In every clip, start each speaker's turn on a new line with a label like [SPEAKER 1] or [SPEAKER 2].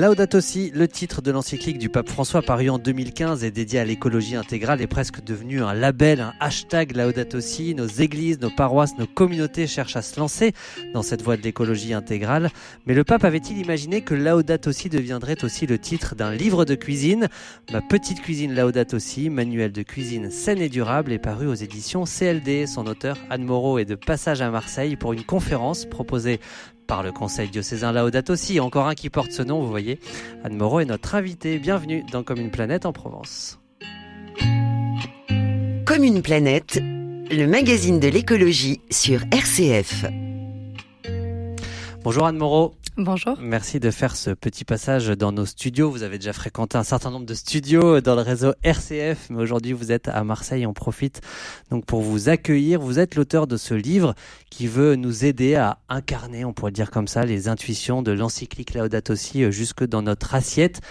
[SPEAKER 1] Laudato Si, le titre de l'encyclique du pape François paru en 2015 et dédié à l'écologie intégrale est presque devenu un label, un hashtag Laudato Si. Nos églises, nos paroisses, nos communautés cherchent à se lancer dans cette voie de l'écologie intégrale. Mais le pape avait-il imaginé que Laudato Si deviendrait aussi le titre d'un livre de cuisine? Ma petite cuisine Laudato Si, manuel de cuisine saine et durable, est paru aux éditions CLD. Son auteur, Anne Moreau, est de passage à Marseille pour une conférence proposée par le Conseil diocésain Laudato Si. Encore un qui porte ce nom, vous voyez. Anne Moreau est notre invitée. Bienvenue dans Comme une planète en Provence.
[SPEAKER 2] Comme une planète, le magazine de l'écologie sur RCF.
[SPEAKER 1] Bonjour Anne Moreau.
[SPEAKER 3] Bonjour.
[SPEAKER 1] Merci de faire ce petit passage dans nos studios. Vous avez déjà fréquenté un certain nombre de studios dans le réseau RCF, mais aujourd'hui vous êtes à Marseille. On profite donc pour vous accueillir. Vous êtes l'auteur de ce livre qui veut nous aider à incarner, on pourrait dire comme ça, les intuitions de l'encyclique Laudato Si euh, jusque dans notre assiette.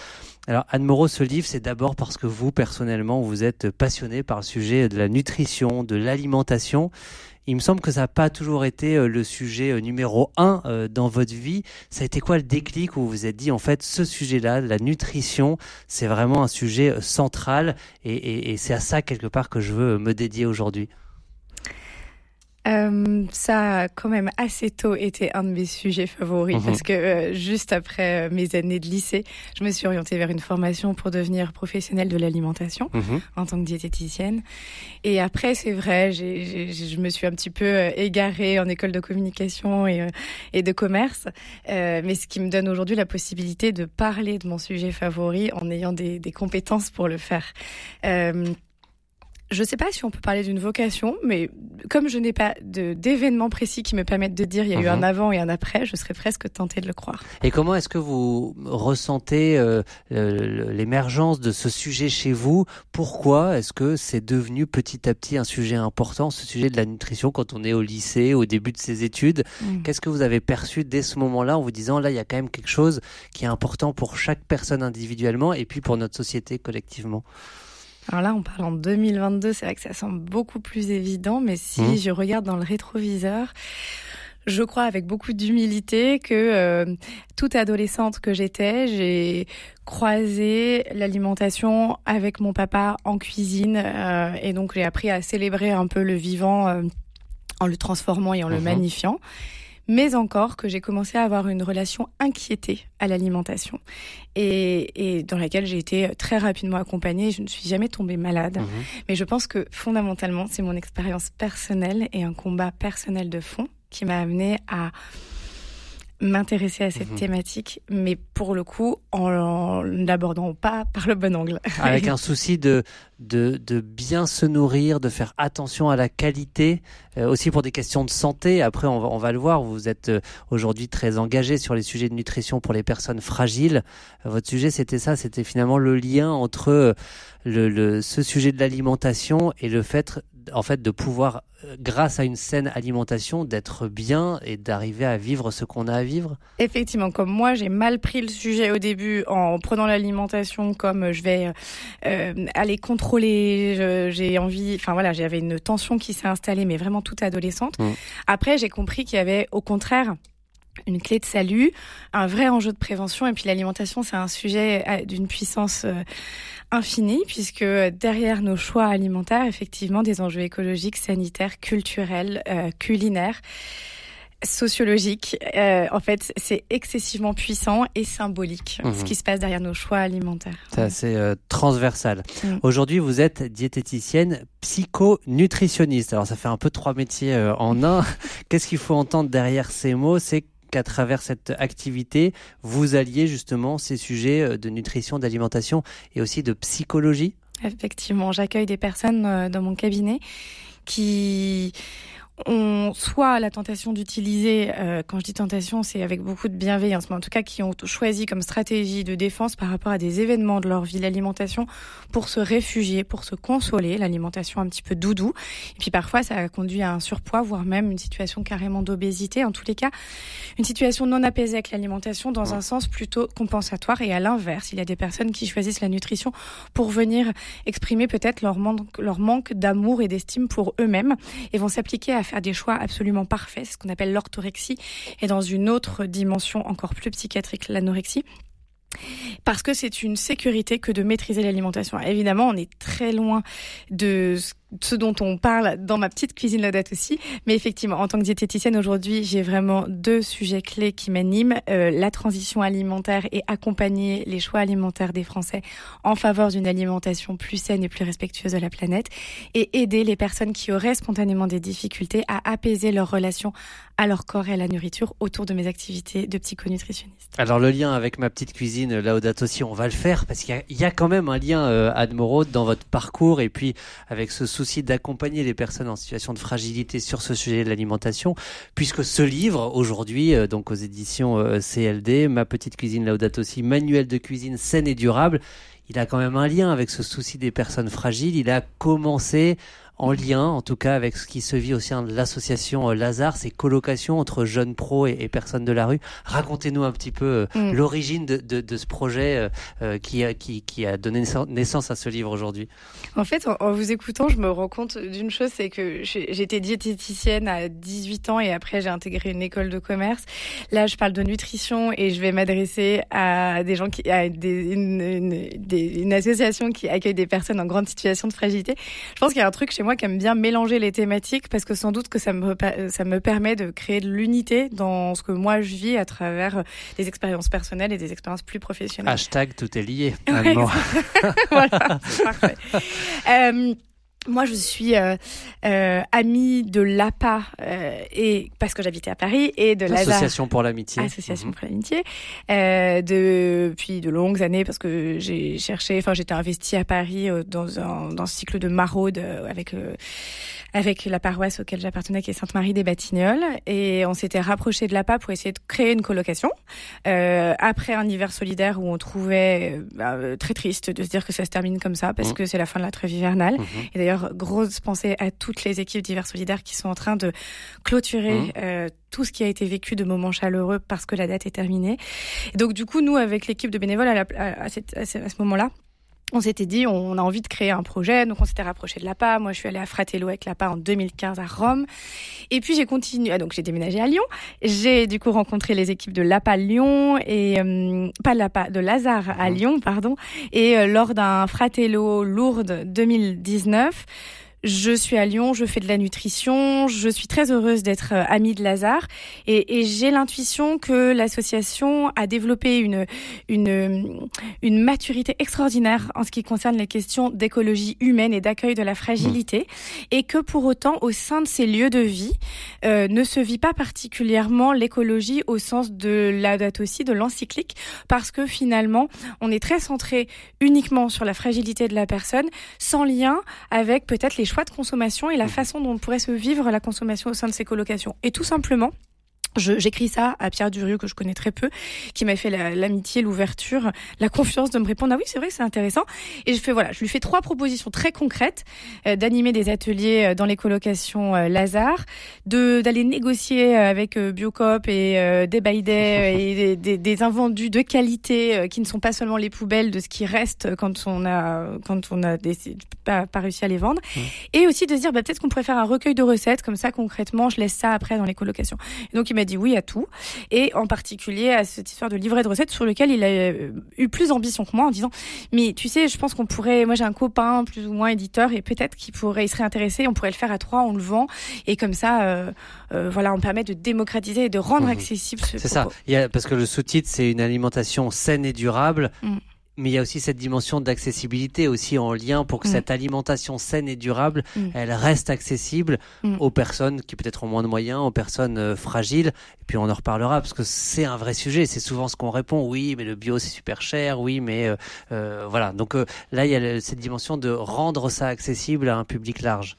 [SPEAKER 1] Alors Anne Moreau, ce livre, c'est d'abord parce que vous, personnellement, vous êtes passionné par le sujet de la nutrition, de l'alimentation. Il me semble que ça n'a pas toujours été euh, le sujet euh, numéro un euh, dans votre vie. Ça a été quoi le déclic où vous vous êtes dit, en fait, ce sujet-là, la nutrition, c'est vraiment un sujet central et, et c'est à ça, quelque part, que je veux me dédier aujourd'hui?
[SPEAKER 3] Euh, ça a quand même assez tôt été un de mes sujets favoris mhm. parce que euh, juste après euh, mes années de lycée, je me suis orientée vers une formation pour devenir professionnelle de l'alimentation mhm. en tant que diététicienne. Et après, c'est vrai, je me suis un petit peu euh, égarée en école de communication et, et de commerce, mais ce qui me donne aujourd'hui la possibilité de parler de mon sujet favori en ayant des, des compétences pour le faire. Je ne sais pas si on peut parler d'une vocation, mais comme je n'ai pas d'événements précis qui me permettent de dire il y a eu un mhm. avant et un après, je serais presque tentée de le croire.
[SPEAKER 1] Et comment est-ce que vous ressentez euh, l'émergence de ce sujet chez vous? Pourquoi est-ce que c'est devenu petit à petit un sujet important, ce sujet de la nutrition, quand on est au lycée, au début de ses études? Mm. Qu'est-ce que vous avez perçu dès ce moment-là en vous disant là, il y a quand même quelque chose qui est important pour chaque personne individuellement et puis pour notre société collectivement?
[SPEAKER 3] Alors là, on parle en 2022, c'est vrai que ça semble beaucoup plus évident, mais si mmh. je regarde dans le rétroviseur, je crois avec beaucoup d'humilité que euh, toute adolescente que j'étais, j'ai croisé l'alimentation avec mon papa en cuisine euh, et donc j'ai appris à célébrer un peu le vivant euh, en le transformant et en le mmh. magnifiant mais encore que j'ai commencé à avoir une relation inquiétée à l'alimentation et, dans laquelle j'ai été très rapidement accompagnée. Je ne suis jamais tombée malade, mhm. mais je pense que fondamentalement, c'est mon expérience personnelle et un combat personnel de fond qui m'a amené à m'intéresser à cette mhm. thématique, mais pour le coup, en l'abordant pas par le bon angle.
[SPEAKER 1] Avec un souci de, de, de, bien se nourrir, de faire attention à la qualité, euh, aussi pour des questions de santé. Après, on va, on va le voir, vous êtes euh, aujourd'hui très engagé sur les sujets de nutrition pour les personnes fragiles. Euh, votre sujet, c'était ça, c'était finalement le lien entre le, le, ce sujet de l'alimentation et le fait en fait de pouvoir euh, grâce à une saine alimentation d'être bien et d'arriver à vivre ce qu'on a à vivre
[SPEAKER 3] Effectivement, comme moi j'ai mal pris le sujet au début en prenant l'alimentation comme euh, je vais euh, aller contrôler, j'ai envie, enfin voilà, j'avais une tension qui s'est installée mais vraiment toute adolescente. Mmh. Après j'ai compris qu'il y avait au contraire une clé de salut, un vrai enjeu de prévention. Et puis l'alimentation, c'est un sujet euh, d'une puissance euh, infinie, puisque derrière nos choix alimentaires, effectivement, des enjeux écologiques, sanitaires, culturels, euh, culinaires sociologiques. en fait, c'est excessivement puissant et symbolique ce mhm. qui se passe derrière nos choix alimentaires.
[SPEAKER 1] C'est assez transversal. Mm. Aujourd'hui, vous êtes diététicienne psycho-nutritionniste. Alors, ça fait un peu trois métiers en un. Qu'est-ce qu'il faut entendre derrière ces mots? C'est qu'à travers cette activité, vous alliez justement ces sujets euh, de nutrition, d'alimentation et aussi de psychologie?
[SPEAKER 3] Effectivement, j'accueille des personnes euh, dans mon cabinet qui ont soit la tentation d'utiliser, euh, quand je dis tentation, c'est avec beaucoup de bienveillance, mais en tout cas qui ont choisi comme stratégie de défense par rapport à des événements de leur vie, l'alimentation, pour se réfugier, pour se consoler, l'alimentation un petit peu doudou. Et puis parfois, ça a conduit à un surpoids, voire même une situation carrément d'obésité. En tous les cas, une situation non apaisée avec l'alimentation dans un sens plutôt compensatoire. Et à l'inverse, il y a des personnes qui choisissent la nutrition pour venir exprimer peut-être leur manque, leur manque d'amour et d'estime pour eux-mêmes et vont s'appliquer à faire des choix absolument parfaits, ce qu'on appelle l'orthorexie, et dans une autre dimension encore plus psychiatrique, l'anorexie. Parce que c'est une sécurité que de maîtriser l'alimentation. Évidemment, on est très loin de ce dont on parle dans ma petite cuisine Laudate aussi. Mais effectivement, en tant que diététicienne aujourd'hui, j'ai vraiment deux sujets clés qui m'animent. Euh, la transition alimentaire et accompagner les choix alimentaires des Français en faveur d'une alimentation plus saine et plus respectueuse de la planète. Et aider les personnes qui auraient spontanément des difficultés à apaiser leur relation à leur corps et à la nourriture autour de mes activités de psychonutritionniste.
[SPEAKER 1] Alors le lien avec ma petite cuisine Laudate aussi, on va le faire parce qu'il y, a quand même un lien, euh, Moreau, dans votre parcours et puis avec ce souci d'accompagner les personnes en situation de fragilité sur ce sujet de l'alimentation, puisque ce livre, aujourd'hui, euh, donc aux éditions euh, CLD, Ma petite cuisine Laudate aussi, manuel de cuisine saine et durable, il a quand même un lien avec ce souci des personnes fragiles. Il a commencé en lien, en tout cas, avec ce qui se vit au sein de l'association euh, Lazare, ces colocations entre jeunes pros et, personnes de la rue. Racontez-nous un petit peu euh, mm. l'origine de, de, de, ce projet euh, qui, a, qui, qui, a donné naissance à ce livre aujourd'hui.
[SPEAKER 3] En fait, en, vous écoutant, je me rends compte d'une chose, c'est que j'étais diététicienne à 18 ans et après j'ai intégré une école de commerce. Là, je parle de nutrition et je vais m'adresser à des gens qui, à des, une, une, une association qui accueille des personnes en grande situation de fragilité. Je pense qu'il y a un truc chez moi qui aime bien mélanger les thématiques parce que sans doute que ça me, ça me permet de créer de l'unité dans ce que moi je vis à travers des expériences personnelles et des expériences plus professionnelles.
[SPEAKER 1] Hashtag tout est lié.
[SPEAKER 3] voilà, c'est parfait. Euh, moi, je suis euh, euh, amie de l'APA euh, et parce que j'habitais à Paris et de
[SPEAKER 1] l'Association pour l'amitié.
[SPEAKER 3] Association mhm. pour l'amitié euh, depuis de longues années parce que j'ai cherché, enfin j'étais investie à Paris euh, dans un dans ce cycle de maraude euh, avec avec la paroisse auquel j'appartenais qui est Sainte-Marie des Batignolles et on s'était rapproché de l'APA pour essayer de créer une colocation après un hiver solidaire où on trouvait bah, très triste de se dire que ça se termine comme ça parce mhm. que c'est la fin de la trêve hivernale mhm. et d'ailleurs grosse pensée à toutes les équipes d'hiver solidaire qui sont en train de clôturer mmh. euh, tout ce qui a été vécu de moments chaleureux parce que la date est terminée. Et donc du coup, nous, avec l'équipe de bénévoles à, à, ce moment-là, on s'était dit, on a envie de créer un projet, donc on s'était rapproché de l'APA. Moi, je suis allée à Fratello avec l'APA en 2015 à Rome. Et puis j'ai continué, ah, donc j'ai déménagé à Lyon. J'ai du coup rencontré les équipes de l'APA Lyon et euh, pas l'APA, de Lazare à mmh. Lyon, pardon. Et euh, lors d'un Fratello Lourdes 2019, je suis à Lyon, je fais de la nutrition, je suis très heureuse d'être euh, amie de Lazare et, et j'ai l'intuition que l'association a développé une, une, une maturité extraordinaire en ce qui concerne les questions d'écologie humaine et d'accueil de la fragilité mmh. et que pour autant au sein de ces lieux de vie euh, ne se vit pas particulièrement l'écologie au sens de la date aussi de l'encyclique parce que finalement on est très centré uniquement sur la fragilité de la personne sans lien avec peut-être les choix de consommation et la mhm. façon dont pourrait se vivre la consommation au sein de ces colocations. Et tout simplement, J'écris ça à Pierre Durieux que je connais très peu, qui m'a fait l'amitié, l'ouverture, la confiance de me répondre. Ah oui c'est vrai c'est intéressant. Et je fais voilà je lui fais trois propositions très concrètes euh, d'animer des ateliers euh, dans les colocations euh, Lazare, de d'aller négocier avec Biocop et des Baïdets et des, des, invendus de qualité qui ne sont pas seulement les poubelles de ce qui reste quand on a quand on a pas, pas réussi à les vendre. Mmh. et aussi de se dire bah, peut-être qu'on pourrait faire un recueil de recettes comme ça concrètement je laisse ça après dans les colocations. Donc il m'a dit oui à tout, et en particulier à cette histoire de livret de recettes sur lequel il a euh, eu plus d'ambition que moi en disant mais tu sais, je pense qu'on pourrait, moi j'ai un copain plus ou moins éditeur et peut-être qu'il pourrait, il serait intéressé, on pourrait le faire à trois, on le vend et comme ça, euh, euh, voilà, on permet de démocratiser et de rendre mmh. accessible.
[SPEAKER 1] C'est ça, il y a, parce que le sous-titre c'est une alimentation saine et durable. Mmh mais il y a aussi cette dimension d'accessibilité aussi en lien pour que mm. cette alimentation saine et durable, mm. elle reste accessible mm. aux personnes qui peut-être ont moins de moyens, aux personnes euh, fragiles. Et puis on en reparlera parce que c'est un vrai sujet. C'est souvent ce qu'on répond. Oui, mais le bio c'est super cher. Oui, mais euh, euh voilà. Donc euh, là, il y a cette dimension de rendre ça accessible à un public large.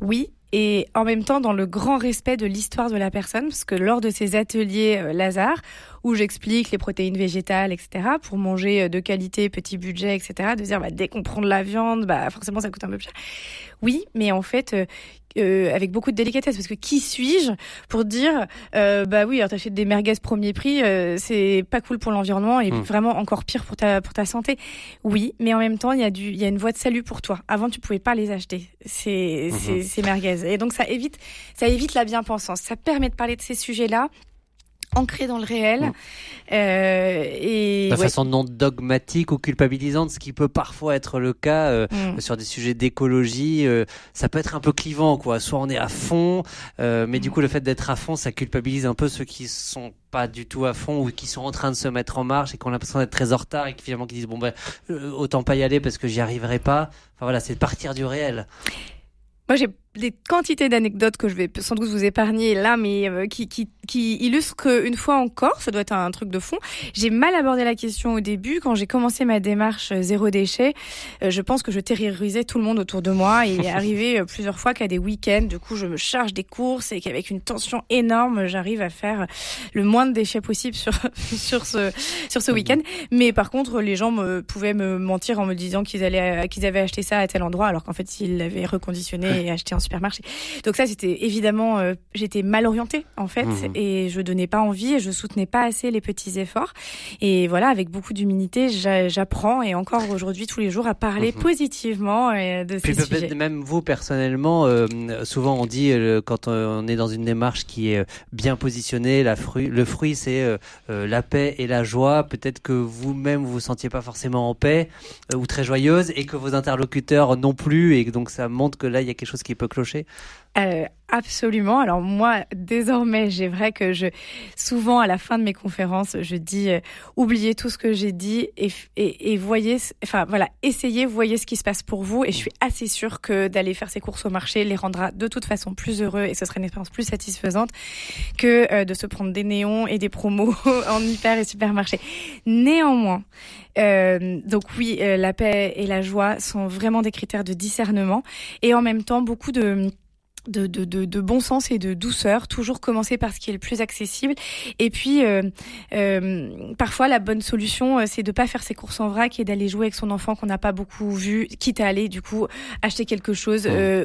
[SPEAKER 3] Oui, et en même temps dans le grand respect de l'histoire de la personne, parce que lors de ces ateliers Lazare, où j'explique les protéines végétales, etc., pour manger euh, de qualité, petit budget, etc., de dire bah, dès qu'on prend de la viande, bah, forcément ça coûte un peu plus cher. Oui, mais en fait, euh, euh, avec beaucoup de délicatesse parce que qui suis-je pour dire euh, bah oui alors t'achètes des merguez premier prix euh, c'est pas cool pour l'environnement et hmm. vraiment encore pire pour ta pour ta santé oui mais en même temps il y a du il y a une voie de salut pour toi avant tu pouvais pas les acheter ces ces merguez et donc ça évite ça évite la bien-pensance ça permet de parler de ces sujets là ancré dans le réel. Mm. Euh, et
[SPEAKER 1] de façon non dogmatique ou culpabilisante, ce qui peut parfois être le cas euh, mm. sur des sujets d'écologie, euh, ça peut être un peu clivant, quoi. Soit on est à fond, euh, mais du mm. coup le fait d'être à fond, ça culpabilise un peu ceux qui sont pas du tout à fond ou qui sont en train de se mettre en marche et qui ont l'impression d'être très en retard et qui finalement qui disent bon ben autant pas y aller parce que j'y arriverai pas. Enfin voilà, c'est partir du réel.
[SPEAKER 3] Moi, j'ai des quantités d'anecdotes que je vais sans doute vous épargner là, mais euh, qui, qui, qui illustrent qu'une fois encore, ça doit être un truc de fond. J'ai mal abordé la question au début quand j'ai commencé ma démarche euh, zéro déchet. Euh, je pense que je terrorisais tout le monde autour de moi. Et il est arrivé plusieurs fois qu'à des week-ends, du coup, je me charge des courses et qu'avec une tension énorme, j'arrive à faire le moins de déchets possible sur sur ce sur ce week-end. Mais par contre, les gens me, pouvaient me mentir en me disant qu'ils allaient qu'ils avaient acheté ça à tel endroit, alors qu'en fait, ils l'avaient reconditionné et acheté en supermarché. Donc ça, c'était évidemment, euh, j'étais mal orientée en fait, mmh. et je donnais pas envie et je soutenais pas assez les petits efforts. Et voilà, avec beaucoup d'humilité, j'apprends et encore aujourd'hui tous les jours à parler mmh. positivement euh, de ces sujets.
[SPEAKER 1] Même vous personnellement, euh, souvent on dit quand on est dans une démarche qui est bien positionnée, la fruit, le fruit c'est la paix et la joie. Peut-être que vous-même vous vous sentiez pas forcément en paix ou très joyeuse et que vos interlocuteurs non plus et donc ça montre que là il y a quelque chose qui peut clocher
[SPEAKER 3] euh, absolument. Alors moi, désormais, j'ai vrai que je, souvent à la fin de mes conférences, je dis euh, oubliez tout ce que j'ai dit et, et, voyez, enfin voilà, essayez, voyez ce qui se passe pour vous. Et je suis assez sûre que d'aller faire ces courses au marché les rendra de toute façon plus heureux et ce sera une expérience plus satisfaisante que euh, de se prendre des néons et des promos en hyper et supermarché. Néanmoins, euh, donc oui, la paix et la joie sont vraiment des critères de discernement et en même temps beaucoup de de, de, de, de, bon sens et de douceur, toujours commencer par ce qui est le plus accessible. Et puis, euh, euh, parfois, la bonne solution, euh, c'est de pas faire ses courses en vrac et d'aller jouer avec son enfant qu'on n'a pas beaucoup vu, quitte à aller, du coup, acheter quelque chose, mmh.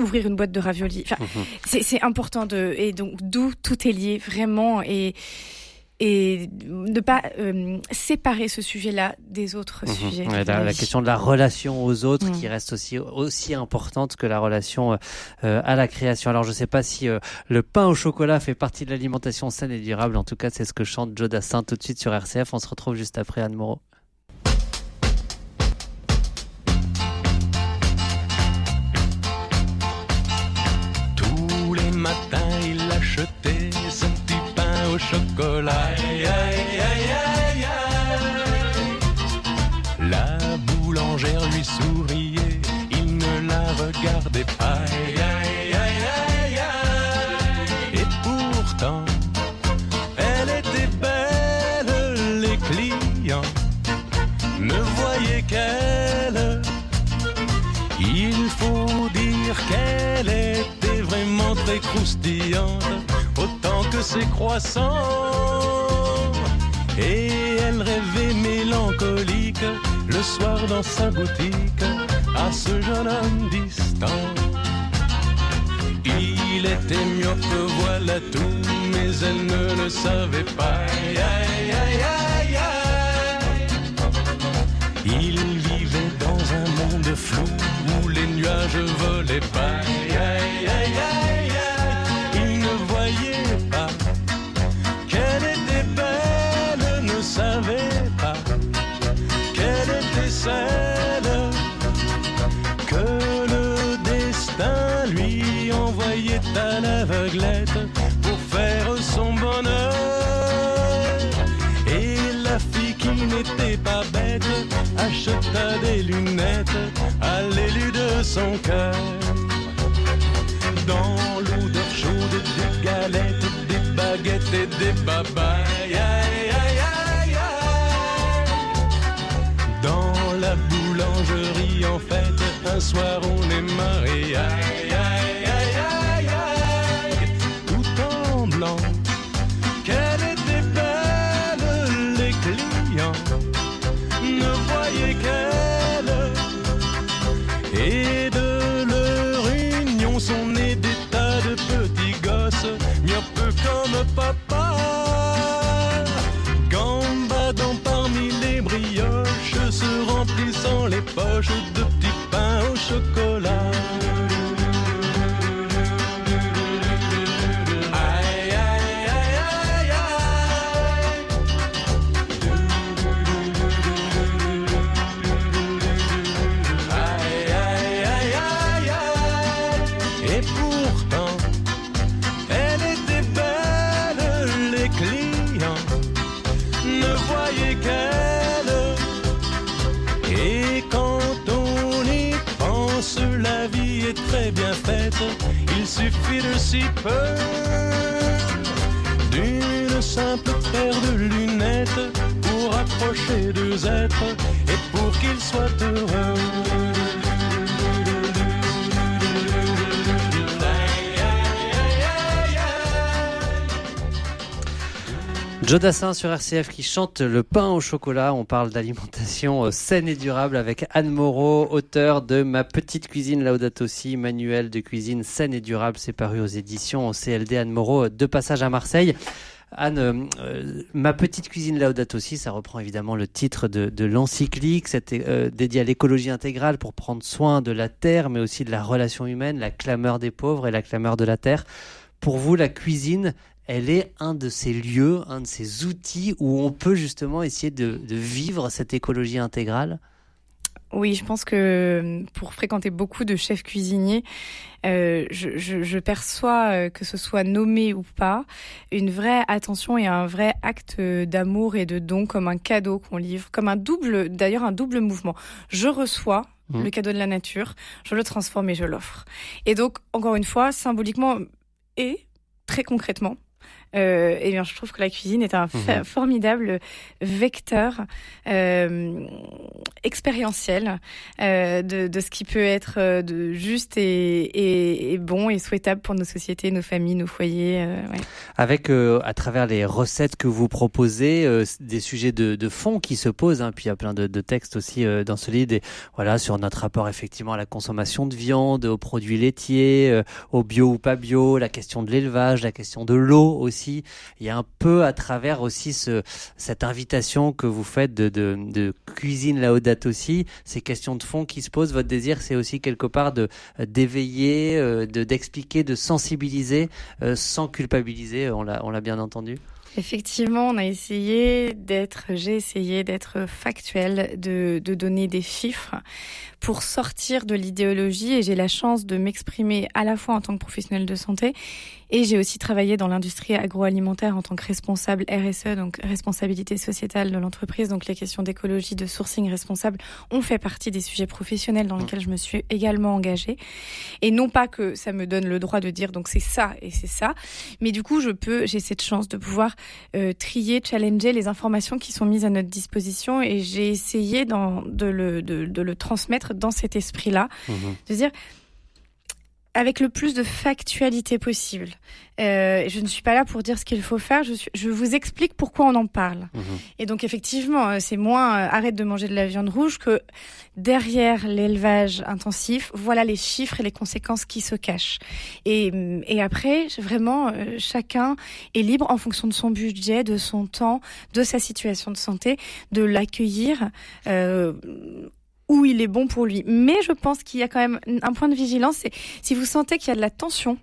[SPEAKER 3] ouvrir une boîte de raviolis. Enfin, mmh. c'est important de... Et donc, d'où tout est lié, vraiment. Et et ne pas euh, séparer ce sujet-là des autres mhm. sujets.
[SPEAKER 1] la, question de la relation aux autres qui mhm. reste aussi aussi importante que la relation euh, à la création. Alors je ne sais pas si euh, le pain au chocolat fait partie de l'alimentation saine et durable. En tout cas, c'est ce que chante Joe Dassin tout de suite sur RCF. On se retrouve juste après Anne Moreau.
[SPEAKER 4] Tous les matins, il achetait chocolat. Aïe, aïe, aïe, la boulangère lui souriait, il ne la regardait pas. Et pourtant, elle était belle, les clients ne voyaient qu'elle. Il faut dire qu'elle était vraiment très croustillante que ses croissants. Et elle rêvait mélancolique le soir dans sa boutique à ce jeune homme distant. Il était que voilà tout, mais elle ne le savait pas. Il vivait dans un monde flou où les nuages volaient pas. Dans l'odeur chaude des galettes, des baguettes et des babayes. Dans la boulangerie, en fait, un soir on est mariés. Et quand on y pense, la vie est très bien faite. Il suffit de si peu d'une simple paire de lunettes pour approcher deux êtres et pour qu'ils soient heureux.
[SPEAKER 1] Joe Dassin sur RCF qui chante le pain au chocolat. On parle d'alimentation euh, saine et durable avec Anne Moreau, auteur de Ma petite cuisine Laudato Si, manuel de cuisine saine et durable. C'est paru aux éditions CLD Anne Moreau, de passage à Marseille. Anne, euh, euh, ma petite cuisine Laudato Si, ça reprend évidemment le titre de, de l'encyclique, c'était dédié à l'écologie intégrale pour prendre soin de la terre, mais aussi de la relation humaine, la clameur des pauvres et la clameur de la terre. Pour vous, la cuisine, elle est un de ces lieux, un de ces outils où on peut justement essayer de, vivre cette écologie intégrale?
[SPEAKER 3] Oui, je pense que pour fréquenter beaucoup de chefs cuisiniers, euh, je, perçois euh, que ce soit nommé ou pas, une vraie attention et un vrai acte d'amour et de don comme un cadeau qu'on livre, comme un double, d'ailleurs un double mouvement. Je reçois mmh. le cadeau de la nature, je le transforme et je l'offre. Et donc, encore une fois, symboliquement et très concrètement, euh, et bien je trouve que la cuisine est un mhm. formidable vecteur euh, expérientiel euh, de, de, ce qui peut être euh, de juste et, et, et, bon et souhaitable pour nos sociétés, nos familles, nos foyers. Euh, ouais.
[SPEAKER 1] Avec à travers les recettes que vous proposez, des sujets de, de, fond qui se posent, hein, puis il y a plein de, de textes aussi dans ce livre, voilà sur notre rapport effectivement à la consommation de viande, aux produits laitiers, au bio ou pas bio, la question de l'élevage, la question de l'eau aussi il y a un peu à travers aussi ce, cette invitation que vous faites de, de, de cuisine date aussi, ces questions de fond qui se posent. Votre désir, c'est aussi quelque part de d'éveiller, euh, de d'expliquer, de sensibiliser, euh, sans culpabiliser. On l'a on l'a bien entendu.
[SPEAKER 3] Effectivement, on a essayé d'être, j'ai essayé d'être factuel, de, de donner des chiffres pour sortir de l'idéologie et j'ai la chance de m'exprimer à la fois en tant que professionnel de santé et j'ai aussi travaillé dans l'industrie agroalimentaire en tant que responsable RSE, donc responsabilité sociétale de l'entreprise. Donc les questions d'écologie, de sourcing responsable ont fait partie des sujets professionnels dans lesquels je me suis également engagée. Et non pas que ça me donne le droit de dire donc c'est ça et c'est ça, mais du coup je peux, j'ai cette chance de pouvoir euh, trier, challenger les informations qui sont mises à notre disposition. Et j'ai essayé dans, de, le, de, de le transmettre dans cet esprit-là, mmh de dire avec le plus de factualité possible. Euh, je ne suis pas là pour dire ce qu'il faut faire, je, je vous explique pourquoi on en parle. Mhm. Et donc effectivement, euh, c'est moins euh, arrête de manger de la viande rouge que derrière l'élevage intensif, voilà les chiffres et les conséquences qui se cachent. Et, et après, vraiment, euh, chacun est libre en fonction de son budget, de son temps, de sa situation de santé, de l'accueillir. Où il est bon pour lui. Mais je pense qu'il y a quand même un point de vigilance, c'est si vous sentez qu'il y a de la tension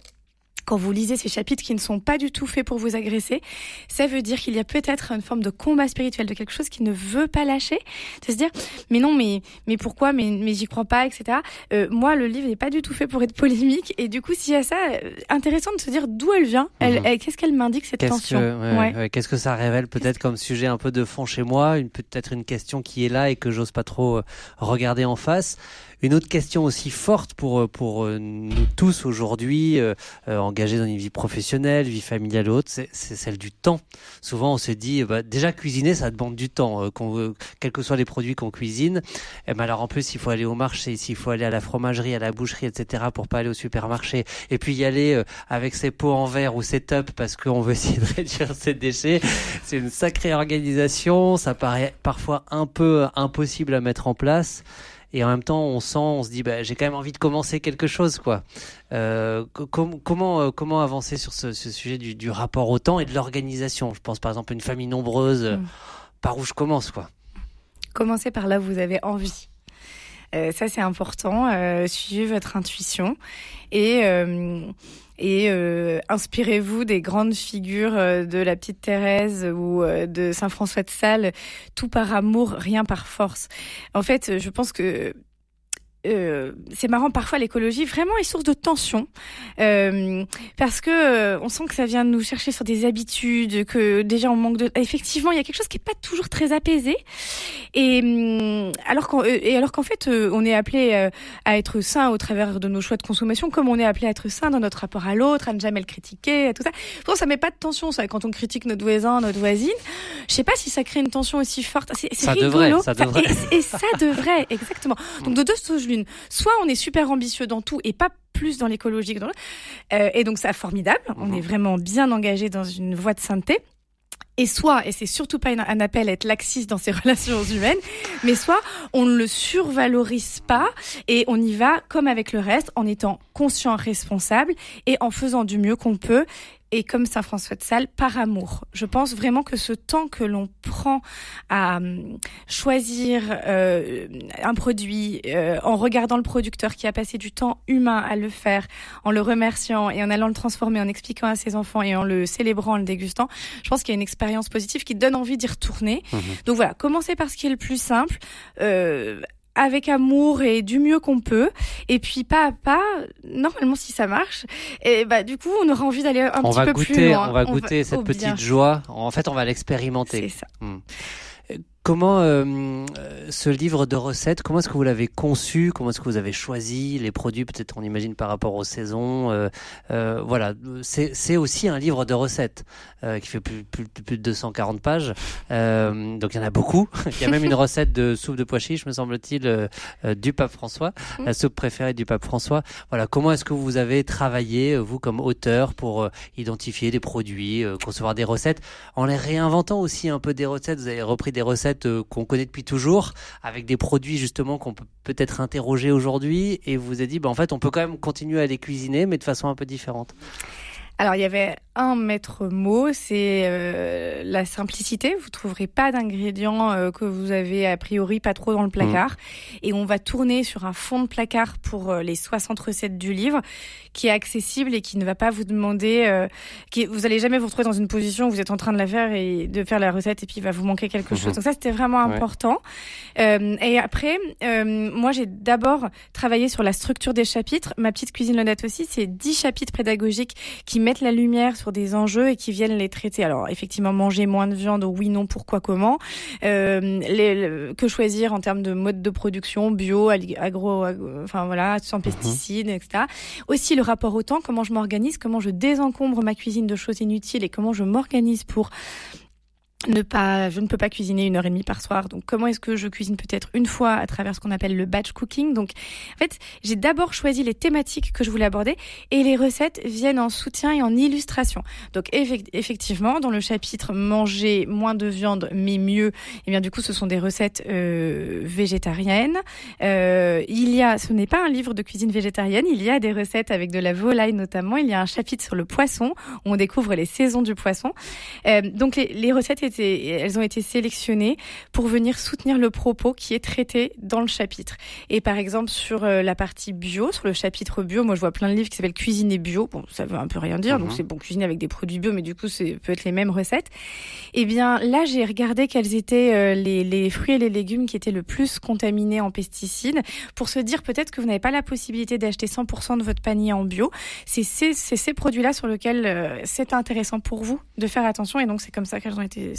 [SPEAKER 3] quand vous lisez ces chapitres qui ne sont pas du tout faits pour vous agresser, ça veut dire qu'il y a peut-être une forme de combat spirituel, de quelque chose qui ne veut pas lâcher, de se dire mais non mais mais pourquoi mais mais j'y crois pas etc. Euh, moi le livre n'est pas du tout fait pour être polémique et du coup s'il y a ça, euh, intéressant de se dire d'où elle vient, elle, mhm. qu'est-ce qu'elle m'indique cette tension.
[SPEAKER 1] Qu'est-ce que ça révèle peut-être comme sujet un peu de fond chez moi, une peut-être une question qui est là et que j'ose pas trop euh, regarder en face. Une autre question aussi forte pour euh, pour euh, nous tous aujourd'hui, euh, engagés dans une vie professionnelle, vie familiale ou autre, c'est celle du temps. Souvent, on se dit, bah, déjà cuisiner, ça demande du temps, qu'on quels que soient les produits qu'on cuisine. Et ben alors en plus, il faut aller au marché, s'il faut aller à la fromagerie, à la boucherie, etc. pour pas aller au supermarché. Et puis y aller avec ses pots en verre ou ses tops parce qu'on veut essayer de réduire ses déchets. C'est une sacrée organisation. Ça paraît parfois un peu impossible à mettre en place et en même temps on sent, on se dit bah, j'ai quand même envie de commencer quelque chose quoi. Euh, comment euh, comment avancer sur ce, ce sujet du, du, rapport au temps et de l'organisation? Je pense par exemple à une famille nombreuse, mm. par où je commence quoi
[SPEAKER 3] Commencez par là où vous avez envie. Euh, ça c'est important. Euh, suivez votre intuition et euh, et inspirez-vous des grandes figures de la petite Thérèse ou de Saint François de Sales, tout par amour, rien par force. En fait, je pense que euh, c'est marrant, parfois l'écologie vraiment est source de tension euh, parce que euh, on sent que ça vient nous chercher sur des habitudes, que déjà on manque de. Effectivement, il y a quelque chose qui est pas toujours très apaisé et hum, alors qu'en et alors qu'en fait on est appelé à être sain au travers de nos choix de consommation, comme on est appelé à être sain dans notre rapport à l'autre, à ne jamais le critiquer, à tout ça. Pourtant, ça met pas de tension ça quand on critique notre voisin, notre voisine. Je sais pas si ça crée une tension aussi forte. C'est rigolo.
[SPEAKER 1] Devrait, ça devrait.
[SPEAKER 3] et, ça devrait exactement. Donc de deux choses Soit on est super ambitieux dans tout et pas plus dans l'écologie que dans. Euh, et donc, c'est formidable. On est vraiment bien engagé dans une voie de sainteté. Et soit, et c'est surtout pas un appel à être laxiste dans ses relations humaines, mais soit on ne le survalorise pas et on y va comme avec le reste en étant conscient, responsable et en faisant du mieux qu'on peut et comme Saint François de Sales, par amour. Je pense vraiment que ce temps que l'on prend à hum, choisir euh, un produit euh, en regardant le producteur qui a passé du temps humain à le faire, en le remerciant et en allant le transformer, en expliquant à ses enfants et en le célébrant, en le dégustant, je pense qu'il y a une expérience positive qui donne envie d'y retourner. Mmh Donc voilà, commencez par ce qui est le plus simple. Euh, avec amour et du mieux qu'on peut. Et puis pas à pas, normalement si ça marche, et bah du coup on aura envie d'aller un petit peu plus loin.
[SPEAKER 1] On va goûter cette petite joie. En fait, on va l'expérimenter.
[SPEAKER 3] C'est ça.
[SPEAKER 1] Hmm. Comment euh, ce livre de recettes, comment est-ce que vous l'avez conçu? Comment est-ce que vous avez choisi les produits Peut-être on imagine par rapport aux saisons. Euh, euh, voilà, c'est aussi un livre de recettes euh, qui fait plus, plus, plus, de 240 pages. Euh, donc il y en a beaucoup. il y a même une recette de soupe de pois chiches, me semble-t-il, euh, du pape François, la soupe préférée du pape François. Voilà, comment est-ce que vous avez travaillé, vous comme auteur, pour identifier des produits, concevoir des recettes, en les réinventant aussi un peu des recettes Vous avez repris des recettes euh, qu'on connaît depuis toujours, avec des produits justement qu'on peut peut-être interroger aujourd'hui, et vous avez dit, bah, en fait, on peut quand même continuer à les cuisiner, mais de façon un peu différente.
[SPEAKER 3] Alors, il y avait un maître mot, c'est euh, la simplicité. Vous trouverez pas d'ingrédients euh, que vous avez a priori pas trop dans le placard. Mmh. Et on va tourner sur un fond de placard pour euh, les 60 recettes du livre, qui est accessible et qui ne va pas vous demander, qui, vous allez jamais vous retrouver dans une position où vous êtes en train de la faire et de faire la recette et puis il va vous manquer quelque mmh. chose. Donc ça, c'était vraiment important. et après, moi, j'ai d'abord travaillé sur la structure des chapitres. Ma petite cuisine le aussi, c'est 10 chapitres pédagogiques qui mettent la lumière sur des enjeux et qui viennent les traiter. Alors effectivement, manger moins de viande, oui, non, pourquoi, comment? Euh, les, que choisir en termes de mode de production, bio, agro, enfin voilà, sans mhm. pesticides, etc. Aussi le rapport au temps, comment je m'organise, comment je désencombre ma cuisine de choses inutiles et comment je m'organise pour ne pas, je ne peux pas cuisiner une heure et demie par soir. Donc, comment est-ce que je cuisine peut-être une fois à travers ce qu'on appelle le batch cooking? Donc, en fait, j'ai d'abord choisi les thématiques que je voulais aborder et les recettes viennent en soutien et en illustration. Donc, effectivement, dans le chapitre manger moins de viande mais mieux, eh bien, du coup, ce sont des recettes euh, végétariennes. Euh, il y a, ce n'est pas un livre de cuisine végétarienne. Il y a des recettes avec de la volaille notamment. Il y a un chapitre sur le poisson où on découvre les saisons du poisson. Euh, donc, les, recettes elles ont été sélectionnées pour venir soutenir le propos qui est traité dans le chapitre. Et par exemple, sur euh, la partie bio, sur le chapitre bio, moi je vois plein de livres qui s'appellent Cuisiner bio. Bon, ça veut un peu rien dire, donc mhm. c'est bon, cuisiner avec des produits bio, mais du coup, c'est peut être les mêmes recettes. Eh bien, là, j'ai regardé quels étaient euh, les, les fruits et les légumes qui étaient le plus contaminés en pesticides pour se dire peut-être que vous n'avez pas la possibilité d'acheter 100% de votre panier en bio. C'est ces, ces produits-là sur lesquels euh, c'est intéressant pour vous de faire attention et donc c'est comme ça qu'elles ont été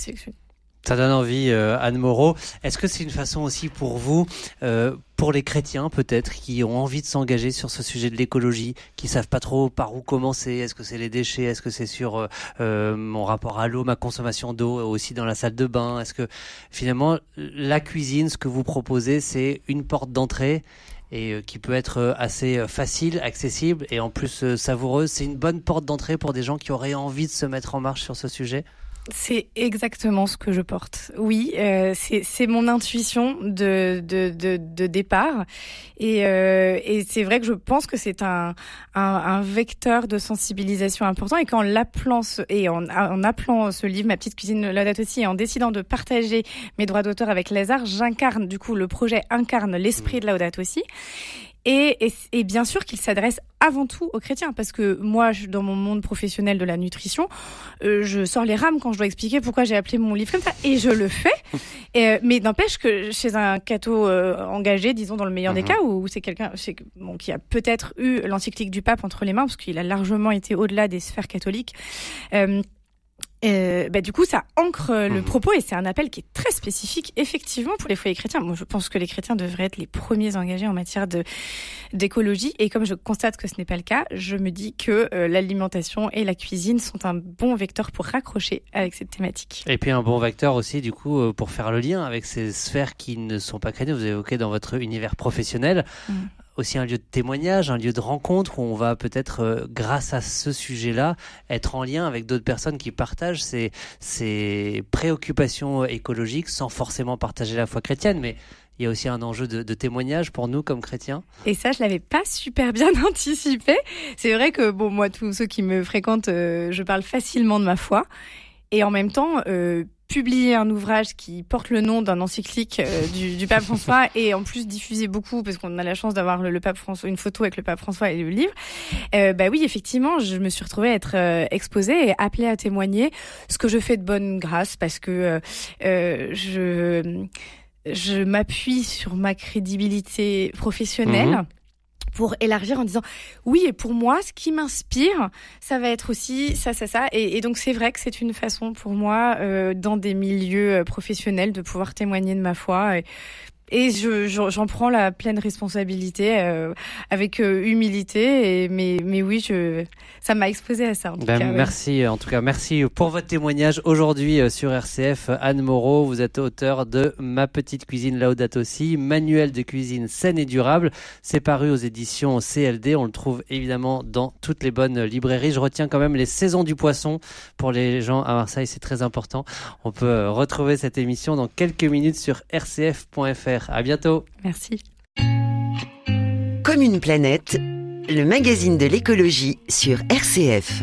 [SPEAKER 1] ça donne envie, euh, Anne Moreau. Est-ce que c'est une façon aussi pour vous, euh, pour les chrétiens peut-être, qui ont envie de s'engager sur ce sujet de l'écologie, qui savent pas trop par où commencer? Est-ce que c'est les déchets? Est-ce que c'est sur euh, mon rapport à l'eau, ma consommation d'eau aussi dans la salle de bain? Est-ce que finalement la cuisine, ce que vous proposez, c'est une porte d'entrée et qui peut être assez facile, accessible et en plus savoureuse. C'est une bonne porte d'entrée pour des gens qui auraient envie de se mettre en marche sur ce sujet?
[SPEAKER 3] C'est exactement ce que je porte. Oui, euh, c'est mon intuition de, de, de, de départ. Et, euh, et c'est vrai que je pense que c'est un, un, un, vecteur de sensibilisation important. Et qu'en l'appelant et en, en, appelant ce livre, Ma petite cuisine la date aussi, et en décidant de partager mes droits d'auteur avec Lazare, j'incarne, du coup, le projet incarne l'esprit de Laudato aussi. Et, et, bien sûr qu'il s'adresse avant tout aux chrétiens, parce que moi, dans mon monde professionnel de la nutrition, euh, je sors les rames quand je dois expliquer pourquoi j'ai appelé mon livre comme ça, et je le fais. Et, mais n'empêche que chez un catho engagé, disons dans le meilleur des mhm. cas, où c'est quelqu'un bon, qui a peut-être eu l'encyclique du pape entre les mains, parce qu'il a largement été au-delà des sphères catholiques. Euh, euh, bah, du coup, ça ancre le mhm. propos et c'est un appel qui est très spécifique, effectivement, pour les foyers chrétiens. Moi, je pense que les chrétiens devraient être les premiers engagés en matière de d'écologie. Et comme je constate que ce n'est pas le cas, je me dis que euh, l'alimentation et la cuisine sont un bon vecteur pour raccrocher avec cette thématique.
[SPEAKER 1] Et puis un bon vecteur aussi, du coup, euh, pour faire le lien avec ces sphères qui ne sont pas chrétiennes. Vous avez évoqué dans votre univers professionnel. Mm aussi un lieu de témoignage, un lieu de rencontre où on va peut-être, euh, grâce à ce sujet-là, être en lien avec d'autres personnes qui partagent ces, ces préoccupations écologiques sans forcément partager la foi chrétienne. Mais il y a aussi un enjeu de, témoignage pour nous comme chrétiens.
[SPEAKER 3] Et ça, je l'avais pas super bien anticipé. C'est vrai que bon, moi, tous ceux qui me fréquentent, euh, je parle facilement de ma foi. Et en même temps, euh, publier un ouvrage qui porte le nom d'un encyclique euh, du, du, pape François et en plus diffuser beaucoup parce qu'on a la chance d'avoir le, pape François une photo avec le pape François et le livre. Euh, bah oui effectivement je me suis retrouvée à être euh, exposée et appelée à témoigner ce que je fais de bonne grâce parce que euh, je je m'appuie sur ma crédibilité professionnelle. Mhm pour élargir en disant oui et pour moi ce qui m'inspire ça va être aussi ça ça ça. Et, donc c'est vrai que c'est une façon pour moi euh, dans des milieux euh, professionnels de pouvoir témoigner de ma foi et je, j'en prends la pleine responsabilité euh, avec euh, humilité. Et, mais, mais oui, je, ça m'a exposé à ça. En tout
[SPEAKER 1] ben,
[SPEAKER 3] cas,
[SPEAKER 1] merci, en tout cas, merci pour votre témoignage aujourd'hui euh, sur RCF. Anne Moreau, vous êtes auteur de Ma petite cuisine Laudato aussi, manuel de cuisine saine et durable. C'est paru aux éditions CLD. On le trouve évidemment dans toutes les bonnes librairies. Je retiens quand même les saisons du poisson pour les gens à Marseille. C'est très important. On peut retrouver cette émission dans quelques minutes sur rcf.fr. À bientôt.
[SPEAKER 3] Merci.
[SPEAKER 2] Comme une planète, le magazine de l'écologie sur RCF.